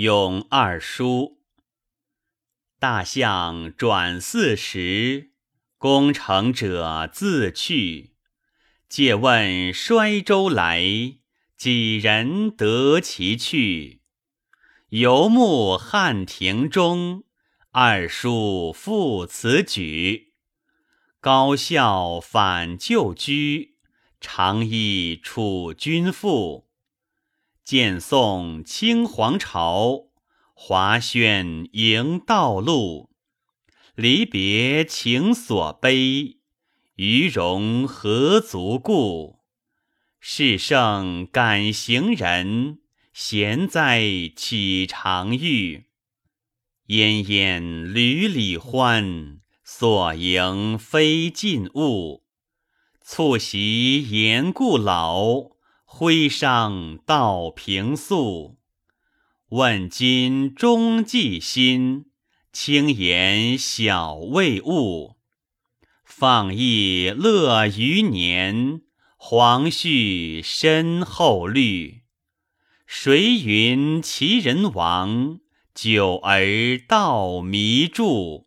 咏二叔。大象转四时，功成者自去。借问衰周来，几人得其去？游目汉庭中，二叔复此举。高孝返旧居，常忆楚君赋。见送清皇朝，华轩迎道路。离别情所悲，余容何足顾？世圣感行人，闲哉岂常遇？烟烟缕缕欢，所迎非尽物。促席言故老。徽商道平素，问今终记心。轻言小未悟，放逸乐余年。黄絮身后绿，谁云其人亡？久而道迷著。